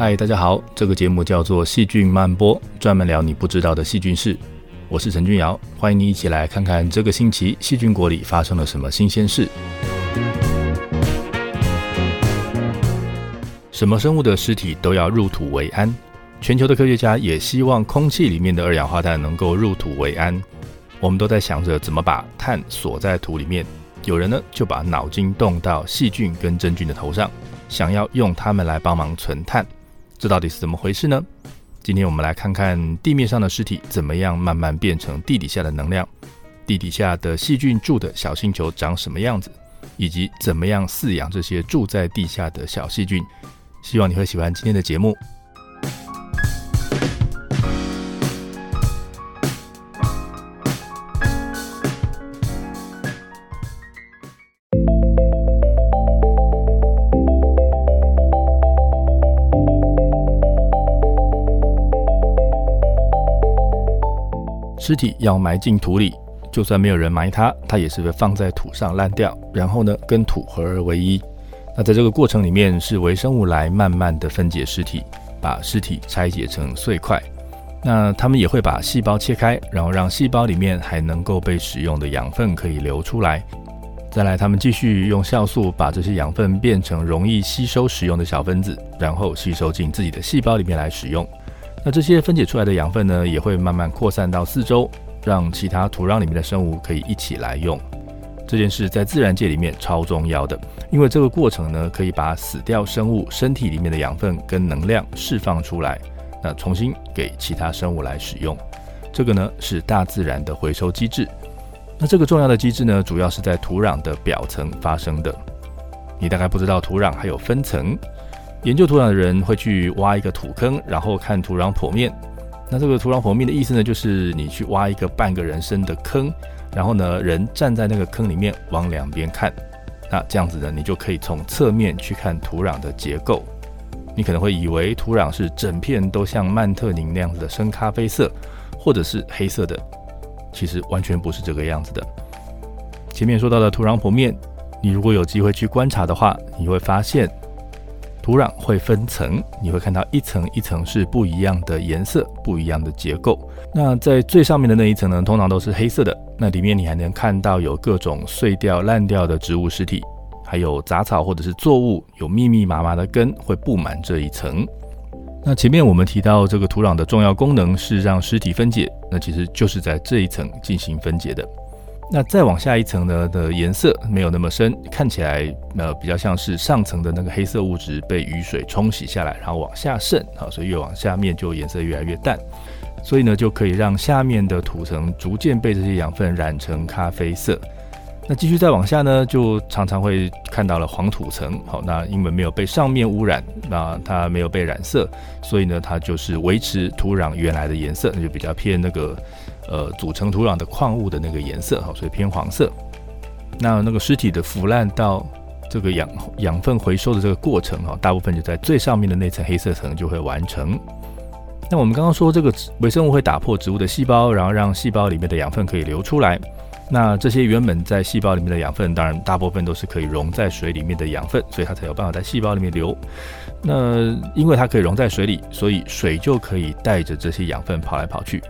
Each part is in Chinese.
嗨，大家好，这个节目叫做《细菌漫播》，专门聊你不知道的细菌事。我是陈君瑶，欢迎你一起来看看这个星期细菌国里发生了什么新鲜事。什么生物的尸体都要入土为安，全球的科学家也希望空气里面的二氧化碳能够入土为安。我们都在想着怎么把碳锁在土里面，有人呢就把脑筋动到细菌跟真菌的头上，想要用它们来帮忙存碳。这到底是怎么回事呢？今天我们来看看地面上的尸体怎么样慢慢变成地底下的能量，地底下的细菌住的小星球长什么样子，以及怎么样饲养这些住在地下的小细菌。希望你会喜欢今天的节目。尸体要埋进土里，就算没有人埋它，它也是会放在土上烂掉，然后呢跟土合而为一。那在这个过程里面，是微生物来慢慢的分解尸体，把尸体拆解成碎块。那他们也会把细胞切开，然后让细胞里面还能够被使用的养分可以流出来。再来，他们继续用酵素把这些养分变成容易吸收使用的小分子，然后吸收进自己的细胞里面来使用。那这些分解出来的养分呢，也会慢慢扩散到四周，让其他土壤里面的生物可以一起来用。这件事在自然界里面超重要的，因为这个过程呢，可以把死掉生物身体里面的养分跟能量释放出来，那重新给其他生物来使用。这个呢是大自然的回收机制。那这个重要的机制呢，主要是在土壤的表层发生的。你大概不知道土壤还有分层。研究土壤的人会去挖一个土坑，然后看土壤剖面。那这个土壤剖面的意思呢，就是你去挖一个半个人深的坑，然后呢，人站在那个坑里面往两边看。那这样子呢，你就可以从侧面去看土壤的结构。你可能会以为土壤是整片都像曼特宁那样子的深咖啡色，或者是黑色的，其实完全不是这个样子的。前面说到的土壤剖面，你如果有机会去观察的话，你会发现。土壤会分层，你会看到一层一层是不一样的颜色、不一样的结构。那在最上面的那一层呢，通常都是黑色的。那里面你还能看到有各种碎掉、烂掉的植物尸体，还有杂草或者是作物，有密密麻麻的根会布满这一层。那前面我们提到这个土壤的重要功能是让尸体分解，那其实就是在这一层进行分解的。那再往下一层呢的颜色没有那么深，看起来呃比较像是上层的那个黑色物质被雨水冲洗下来，然后往下渗啊，所以越往下面就颜色越来越淡，所以呢就可以让下面的土层逐渐被这些养分染成咖啡色。那继续再往下呢，就常常会看到了黄土层，好，那因为没有被上面污染，那它没有被染色，所以呢它就是维持土壤原来的颜色，那就比较偏那个。呃，组成土壤的矿物的那个颜色哈，所以偏黄色。那那个尸体的腐烂到这个养养分回收的这个过程哈，大部分就在最上面的那层黑色层就会完成。那我们刚刚说这个微生物会打破植物的细胞，然后让细胞里面的养分可以流出来。那这些原本在细胞里面的养分，当然大部分都是可以溶在水里面的养分，所以它才有办法在细胞里面流。那因为它可以溶在水里，所以水就可以带着这些养分跑来跑去。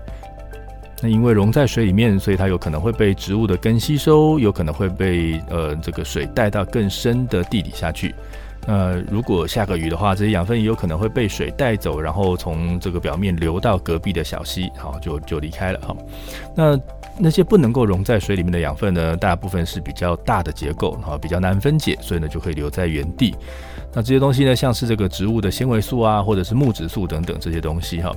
那因为溶在水里面，所以它有可能会被植物的根吸收，有可能会被呃这个水带到更深的地底下去。那，如果下个雨的话，这些养分也有可能会被水带走，然后从这个表面流到隔壁的小溪，好就就离开了哈。那那些不能够溶在水里面的养分呢，大部分是比较大的结构，哈，比较难分解，所以呢就会留在原地。那这些东西呢，像是这个植物的纤维素啊，或者是木质素等等这些东西哈。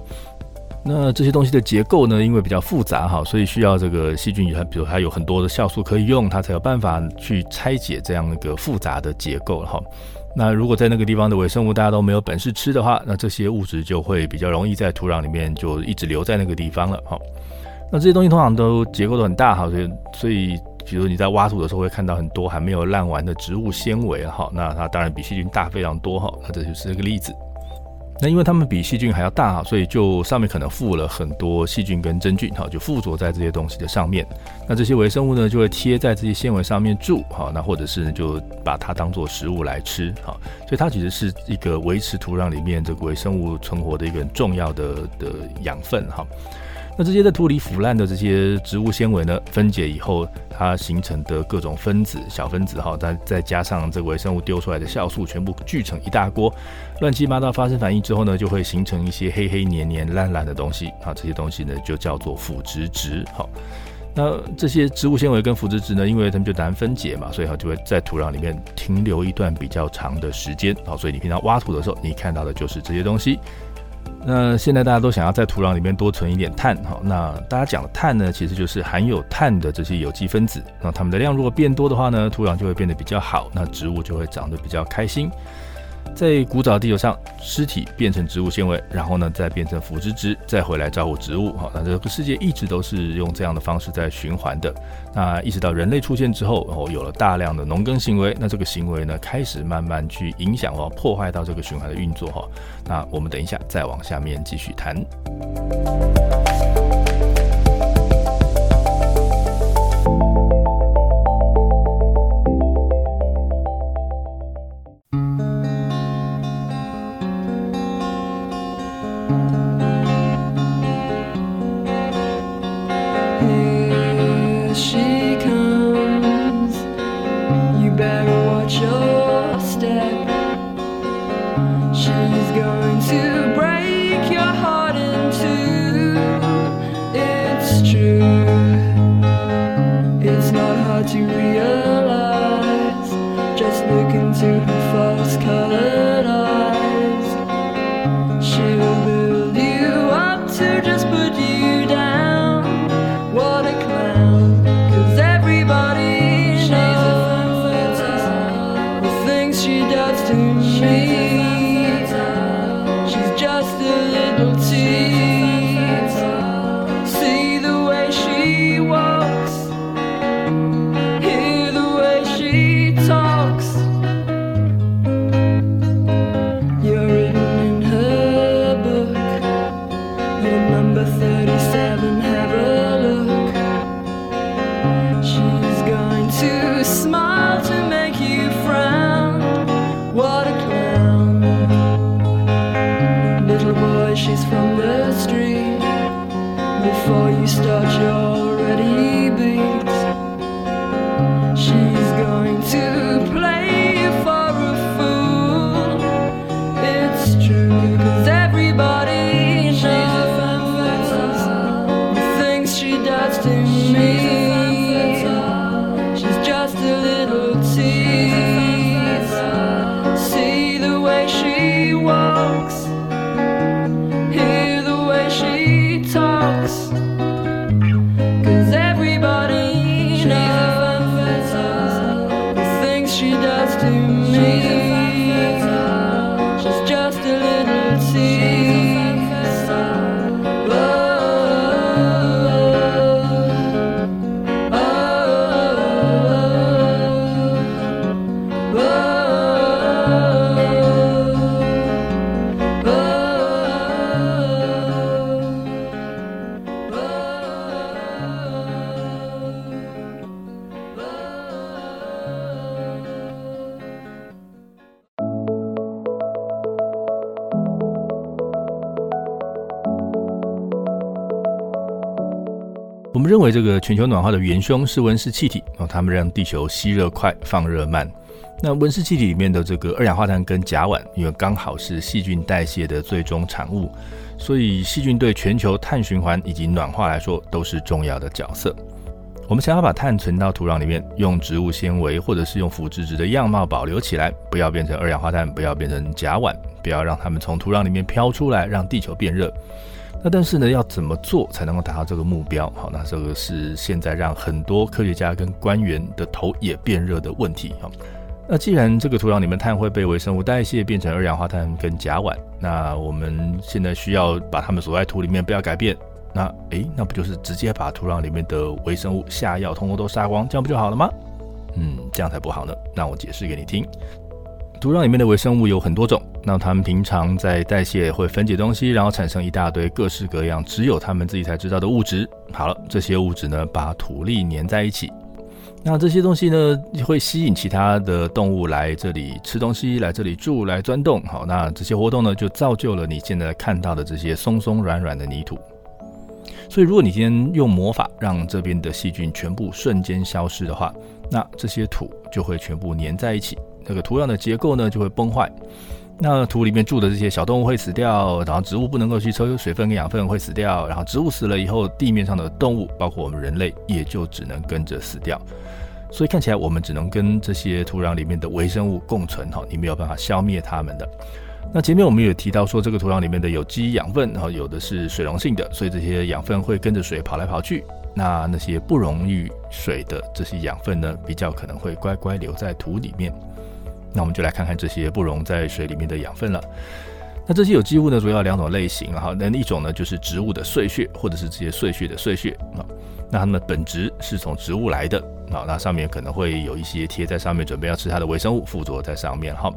那这些东西的结构呢，因为比较复杂哈，所以需要这个细菌，它比如它有很多的酵素可以用，它才有办法去拆解这样一个复杂的结构哈。那如果在那个地方的微生物大家都没有本事吃的话，那这些物质就会比较容易在土壤里面就一直留在那个地方了哈。那这些东西通常都结构都很大哈，所以所以比如你在挖土的时候会看到很多还没有烂完的植物纤维哈，那它当然比细菌大非常多哈，那这就是这个例子。那因为它们比细菌还要大，所以就上面可能附了很多细菌跟真菌哈，就附着在这些东西的上面。那这些微生物呢，就会贴在这些纤维上面住哈，那或者是就把它当做食物来吃哈。所以它其实是一个维持土壤里面这个微生物存活的一个很重要的的养分哈。那这些在土里腐烂的这些植物纤维呢，分解以后，它形成的各种分子、小分子哈，再再加上这个微生物丢出来的酵素，全部聚成一大锅，乱七八糟发生反应之后呢，就会形成一些黑黑黏黏烂烂的东西啊，这些东西呢就叫做腐殖质。好，那这些植物纤维跟腐殖质呢，因为它们就难分解嘛，所以它就会在土壤里面停留一段比较长的时间。好，所以你平常挖土的时候，你看到的就是这些东西。那现在大家都想要在土壤里面多存一点碳哈，那大家讲的碳呢，其实就是含有碳的这些有机分子，那它们的量如果变多的话呢，土壤就会变得比较好，那植物就会长得比较开心。在古早地球上，尸体变成植物纤维，然后呢再变成腐殖质，再回来照顾植物。哈，那这个世界一直都是用这样的方式在循环的。那意识到人类出现之后，然后有了大量的农耕行为，那这个行为呢开始慢慢去影响哦，破坏到这个循环的运作。哈，那我们等一下再往下面继续谈。she does to me. 全球暖化的元凶是温室气体然后，它们让地球吸热快、放热慢。那温室气体里面的这个二氧化碳跟甲烷，因为刚好是细菌代谢的最终产物，所以细菌对全球碳循环以及暖化来说都是重要的角色。我们想要把碳存到土壤里面，用植物纤维或者是用腐殖质的样貌保留起来，不要变成二氧化碳，不要变成甲烷，不要让它们从土壤里面飘出来，让地球变热。那但是呢，要怎么做才能够达到这个目标？好，那这个是现在让很多科学家跟官员的头也变热的问题。哈，那既然这个土壤里面碳会被微生物代谢变成二氧化碳跟甲烷，那我们现在需要把它们锁在土里面，不要改变。那诶，那不就是直接把土壤里面的微生物下药，通通都杀光，这样不就好了吗？嗯，这样才不好呢。那我解释给你听。土壤里面的微生物有很多种，那它们平常在代谢会分解东西，然后产生一大堆各式各样只有它们自己才知道的物质。好了，这些物质呢把土粒粘在一起，那这些东西呢会吸引其他的动物来这里吃东西，来这里住，来钻洞。好，那这些活动呢就造就了你现在看到的这些松松软软的泥土。所以，如果你今天用魔法让这边的细菌全部瞬间消失的话，那这些土就会全部粘在一起。那个土壤的结构呢就会崩坏，那土里面住的这些小动物会死掉，然后植物不能够去抽水分跟养分会死掉，然后植物死了以后，地面上的动物，包括我们人类，也就只能跟着死掉。所以看起来我们只能跟这些土壤里面的微生物共存哈，你没有办法消灭它们的。那前面我们也提到说，这个土壤里面的有机养分，然后有的是水溶性的，所以这些养分会跟着水跑来跑去。那那些不溶于水的这些养分呢，比较可能会乖乖留在土里面。那我们就来看看这些不溶在水里面的养分了。那这些有机物呢，主要两种类型哈。那一种呢，就是植物的碎屑，或者是这些碎屑的碎屑啊。那它们本质是从植物来的啊。那上面可能会有一些贴在上面，准备要吃它的微生物附着在上面哈。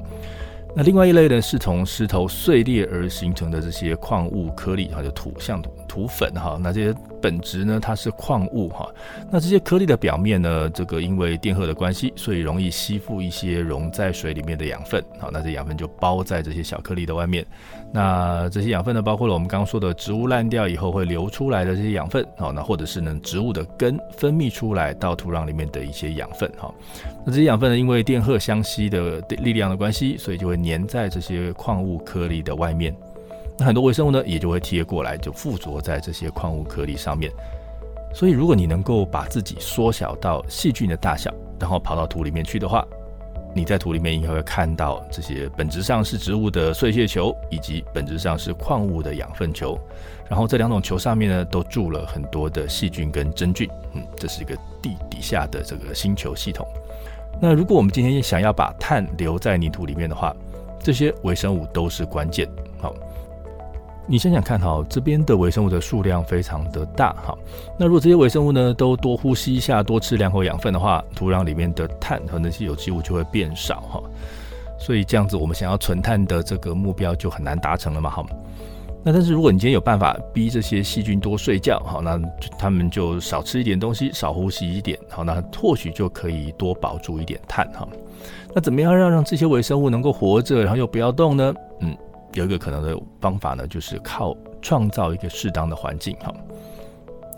那另外一类呢，是从石头碎裂而形成的这些矿物颗粒哈，就土像土土粉哈。那这些本质呢，它是矿物哈。那这些颗粒的表面呢，这个因为电荷的关系，所以容易吸附一些溶在水里面的养分好，那这养分就包在这些小颗粒的外面。那这些养分呢，包括了我们刚刚说的植物烂掉以后会流出来的这些养分好，那或者是呢植物的根分泌出来到土壤里面的一些养分哈。那这些养分呢，因为电荷相吸的力量的关系，所以就会粘在这些矿物颗粒的外面。那很多微生物呢，也就会贴过来，就附着在这些矿物颗粒上面。所以，如果你能够把自己缩小到细菌的大小，然后跑到土里面去的话，你在土里面应该会看到这些本质上是植物的碎屑球，以及本质上是矿物的养分球。然后这两种球上面呢，都住了很多的细菌跟真菌。嗯，这是一个地底下的这个星球系统。那如果我们今天想要把碳留在泥土里面的话，这些微生物都是关键。好，你想想看，哈，这边的微生物的数量非常的大，哈。那如果这些微生物呢都多呼吸一下，多吃两口养分的话，土壤里面的碳和那些有机物就会变少，哈。所以这样子，我们想要存碳的这个目标就很难达成了嘛，哈。那但是如果你今天有办法逼这些细菌多睡觉，好，那他们就少吃一点东西，少呼吸一点，好，那或许就可以多保住一点碳，哈。那怎么样让让这些微生物能够活着，然后又不要动呢？嗯，有一个可能的方法呢，就是靠创造一个适当的环境，哈。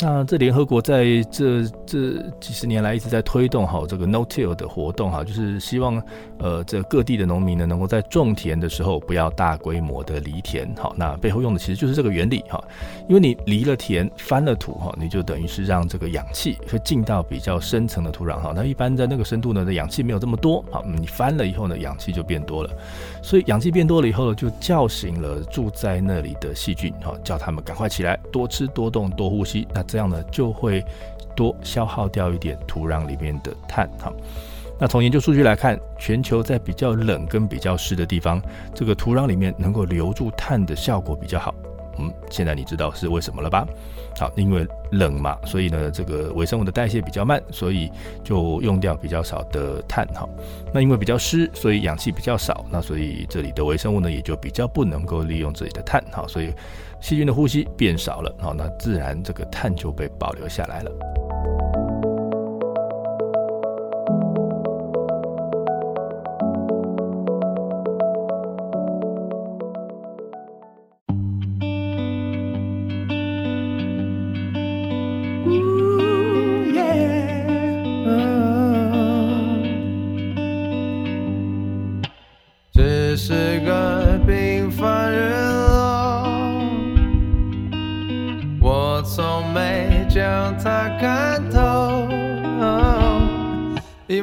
那这联合国在这这几十年来一直在推动好这个 no-till 的活动哈，就是希望呃这各地的农民呢能够在种田的时候不要大规模的犁田好，那背后用的其实就是这个原理哈，因为你犁了田翻了土哈，你就等于是让这个氧气会进到比较深层的土壤哈，那一般在那个深度呢的氧气没有这么多好，你翻了以后呢氧气就变多了，所以氧气变多了以后呢就叫醒了住在那里的细菌哈，叫他们赶快起来多吃多动多呼吸那。这样呢，就会多消耗掉一点土壤里面的碳哈。那从研究数据来看，全球在比较冷跟比较湿的地方，这个土壤里面能够留住碳的效果比较好。嗯，现在你知道是为什么了吧？好，因为冷嘛，所以呢，这个微生物的代谢比较慢，所以就用掉比较少的碳哈。那因为比较湿，所以氧气比较少，那所以这里的微生物呢，也就比较不能够利用这里的碳哈，所以。细菌的呼吸变少了，好，那自然这个碳就被保留下来了。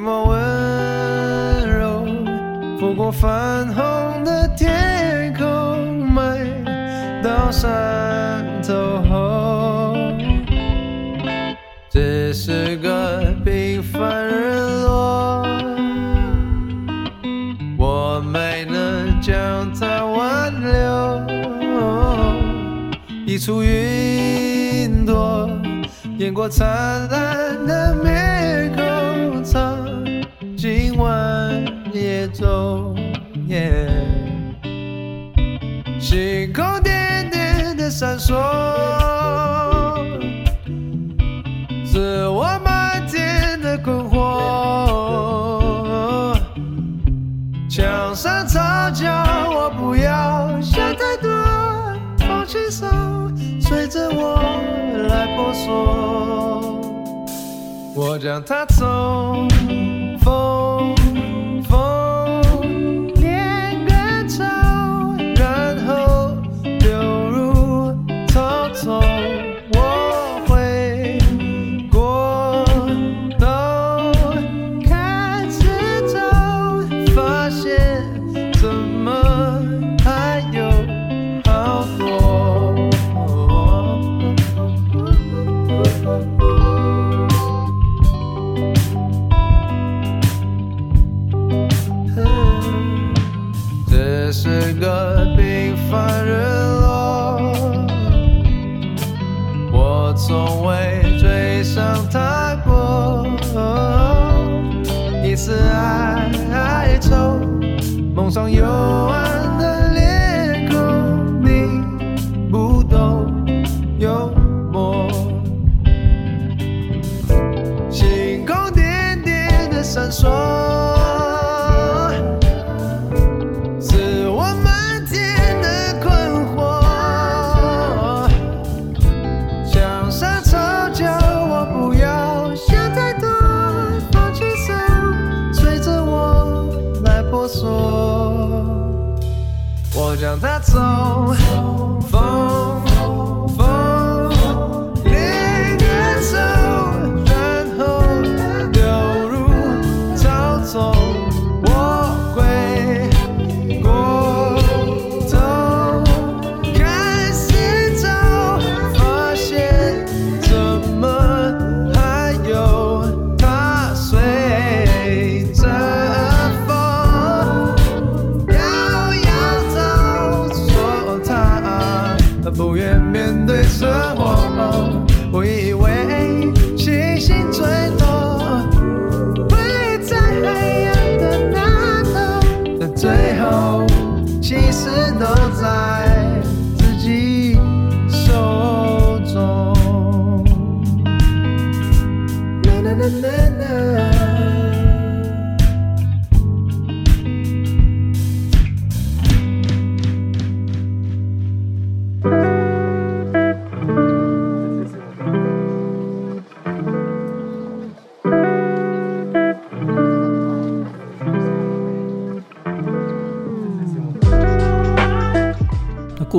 一抹温柔拂过泛红的天空，美到山头后，只是个平凡日落。我没能将它挽留。一簇云朵，掩过灿烂的面夜走。星空点点的闪烁，是我满天的困惑。墙上吵架我不要想太多，放轻松。随着我来婆娑，我将它这是个平凡人。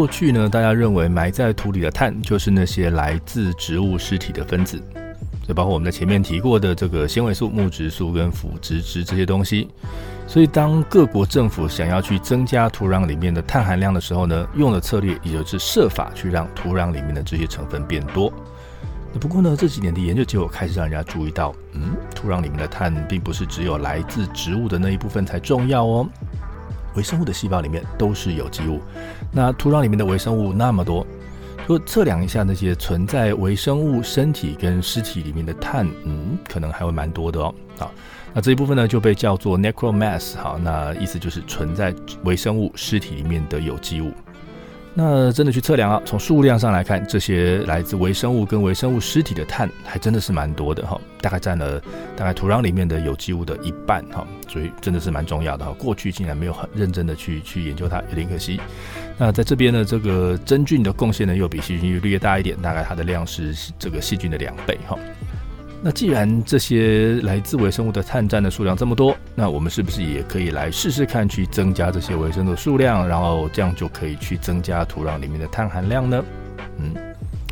过去呢，大家认为埋在土里的碳就是那些来自植物尸体的分子，就包括我们在前面提过的这个纤维素、木质素跟腐殖质这些东西。所以，当各国政府想要去增加土壤里面的碳含量的时候呢，用的策略也就是设法去让土壤里面的这些成分变多。不过呢，这几年的研究结果开始让人家注意到，嗯，土壤里面的碳并不是只有来自植物的那一部分才重要哦。微生物的细胞里面都是有机物，那土壤里面的微生物那么多，就测量一下那些存在微生物身体跟尸体里面的碳，嗯，可能还会蛮多的哦。好，那这一部分呢就被叫做 necromass，好，那意思就是存在微生物尸体里面的有机物。那真的去测量啊，从数量上来看，这些来自微生物跟微生物尸体的碳还真的是蛮多的哈，大概占了大概土壤里面的有机物的一半哈，所以真的是蛮重要的哈。过去竟然没有很认真的去去研究它，有点可惜。那在这边呢，这个真菌的贡献呢又比细菌略大一点，大概它的量是这个细菌的两倍哈。那既然这些来自微生物的碳占的数量这么多，那我们是不是也可以来试试看，去增加这些微生物的数量，然后这样就可以去增加土壤里面的碳含量呢？嗯，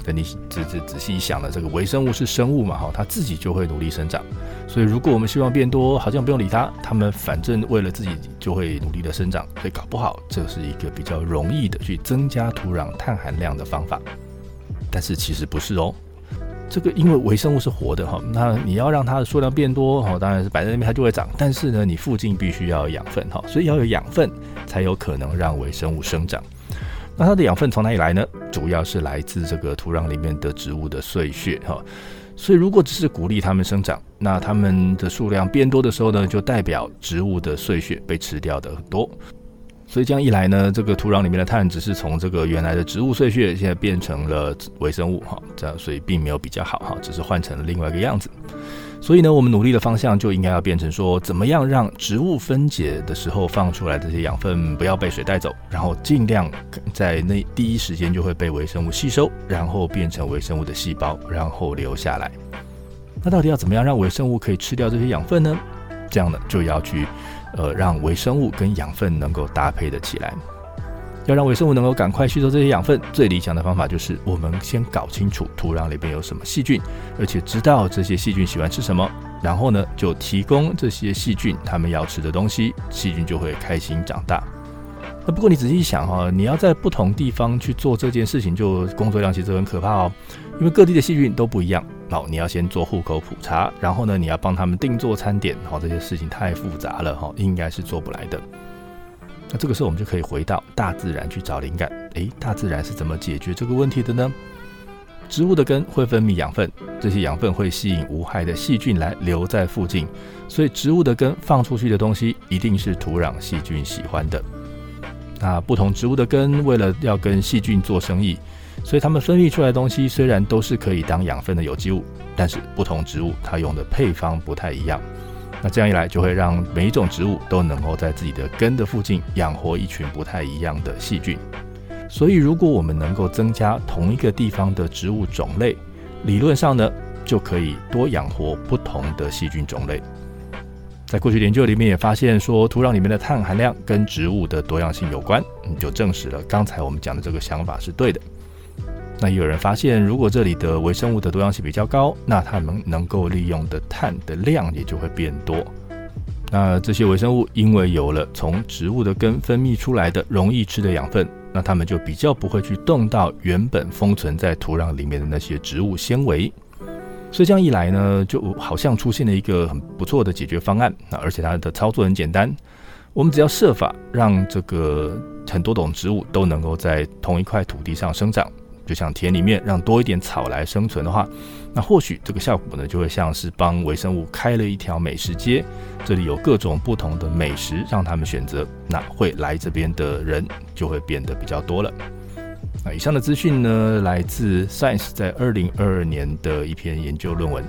等你仔仔仔细一想呢，这个微生物是生物嘛，哈，它自己就会努力生长。所以如果我们希望变多，好像不用理它，它们反正为了自己就会努力的生长。所以搞不好这是一个比较容易的去增加土壤碳含量的方法。但是其实不是哦。这个因为微生物是活的哈，那你要让它的数量变多哈，当然是摆在那边它就会长。但是呢，你附近必须要养分哈，所以要有养分才有可能让微生物生长。那它的养分从哪里来呢？主要是来自这个土壤里面的植物的碎屑哈。所以如果只是鼓励它们生长，那它们的数量变多的时候呢，就代表植物的碎屑被吃掉的很多。所以这样一来呢，这个土壤里面的碳只是从这个原来的植物碎屑，现在变成了微生物哈，这样所以并没有比较好哈，只是换成了另外一个样子。所以呢，我们努力的方向就应该要变成说，怎么样让植物分解的时候放出来这些养分不要被水带走，然后尽量在那第一时间就会被微生物吸收，然后变成微生物的细胞，然后留下来。那到底要怎么样让微生物可以吃掉这些养分呢？这样呢，就要去。呃，让微生物跟养分能够搭配的起来。要让微生物能够赶快吸收这些养分，最理想的方法就是我们先搞清楚土壤里边有什么细菌，而且知道这些细菌喜欢吃什么，然后呢，就提供这些细菌它们要吃的东西，细菌就会开心长大。那不过你仔细想哈，你要在不同地方去做这件事情，就工作量其实很可怕哦，因为各地的细菌都不一样。好，你要先做户口普查，然后呢，你要帮他们定做餐点，好，这些事情太复杂了哈，应该是做不来的。那这个时候我们就可以回到大自然去找灵感。诶，大自然是怎么解决这个问题的呢？植物的根会分泌养分，这些养分会吸引无害的细菌来留在附近，所以植物的根放出去的东西一定是土壤细菌喜欢的。那不同植物的根为了要跟细菌做生意。所以它们分泌出来的东西虽然都是可以当养分的有机物，但是不同植物它用的配方不太一样。那这样一来，就会让每一种植物都能够在自己的根的附近养活一群不太一样的细菌。所以，如果我们能够增加同一个地方的植物种类，理论上呢，就可以多养活不同的细菌种类。在过去研究里面也发现说，土壤里面的碳含量跟植物的多样性有关，就证实了刚才我们讲的这个想法是对的。那也有人发现，如果这里的微生物的多样性比较高，那它们能够利用的碳的量也就会变多。那这些微生物因为有了从植物的根分泌出来的容易吃的养分，那它们就比较不会去动到原本封存在土壤里面的那些植物纤维。所以这样一来呢，就好像出现了一个很不错的解决方案。那而且它的操作很简单，我们只要设法让这个很多种植物都能够在同一块土地上生长。就像田里面让多一点草来生存的话，那或许这个效果呢，就会像是帮微生物开了一条美食街，这里有各种不同的美食让他们选择，那会来这边的人就会变得比较多了。那以上的资讯呢，来自 Science 在二零二二年的一篇研究论文。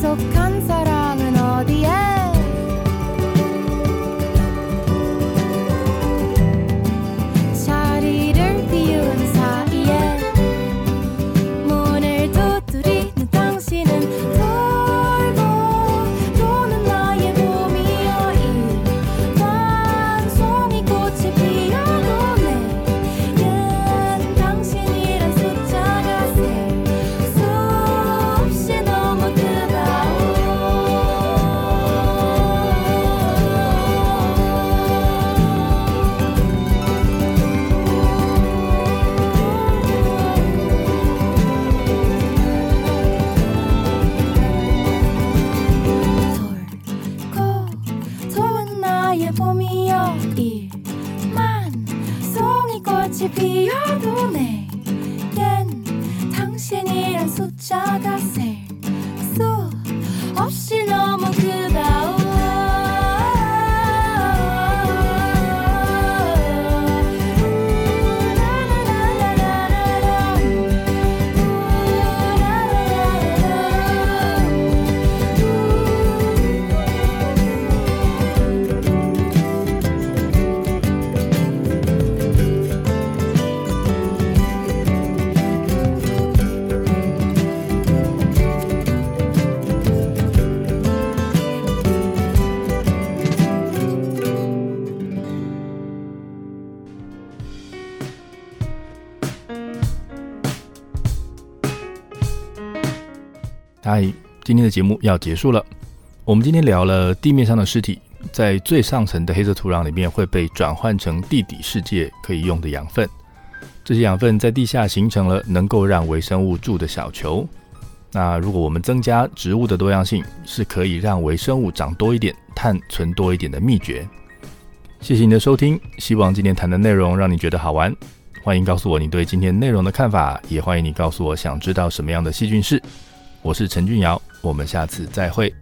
so ganz allein. 嗨，今天的节目要结束了。我们今天聊了地面上的尸体，在最上层的黑色土壤里面会被转换成地底世界可以用的养分。这些养分在地下形成了能够让微生物住的小球。那如果我们增加植物的多样性，是可以让微生物长多一点、碳存多一点的秘诀。谢谢你的收听，希望今天谈的内容让你觉得好玩。欢迎告诉我你对今天内容的看法，也欢迎你告诉我想知道什么样的细菌是。我是陈俊尧，我们下次再会。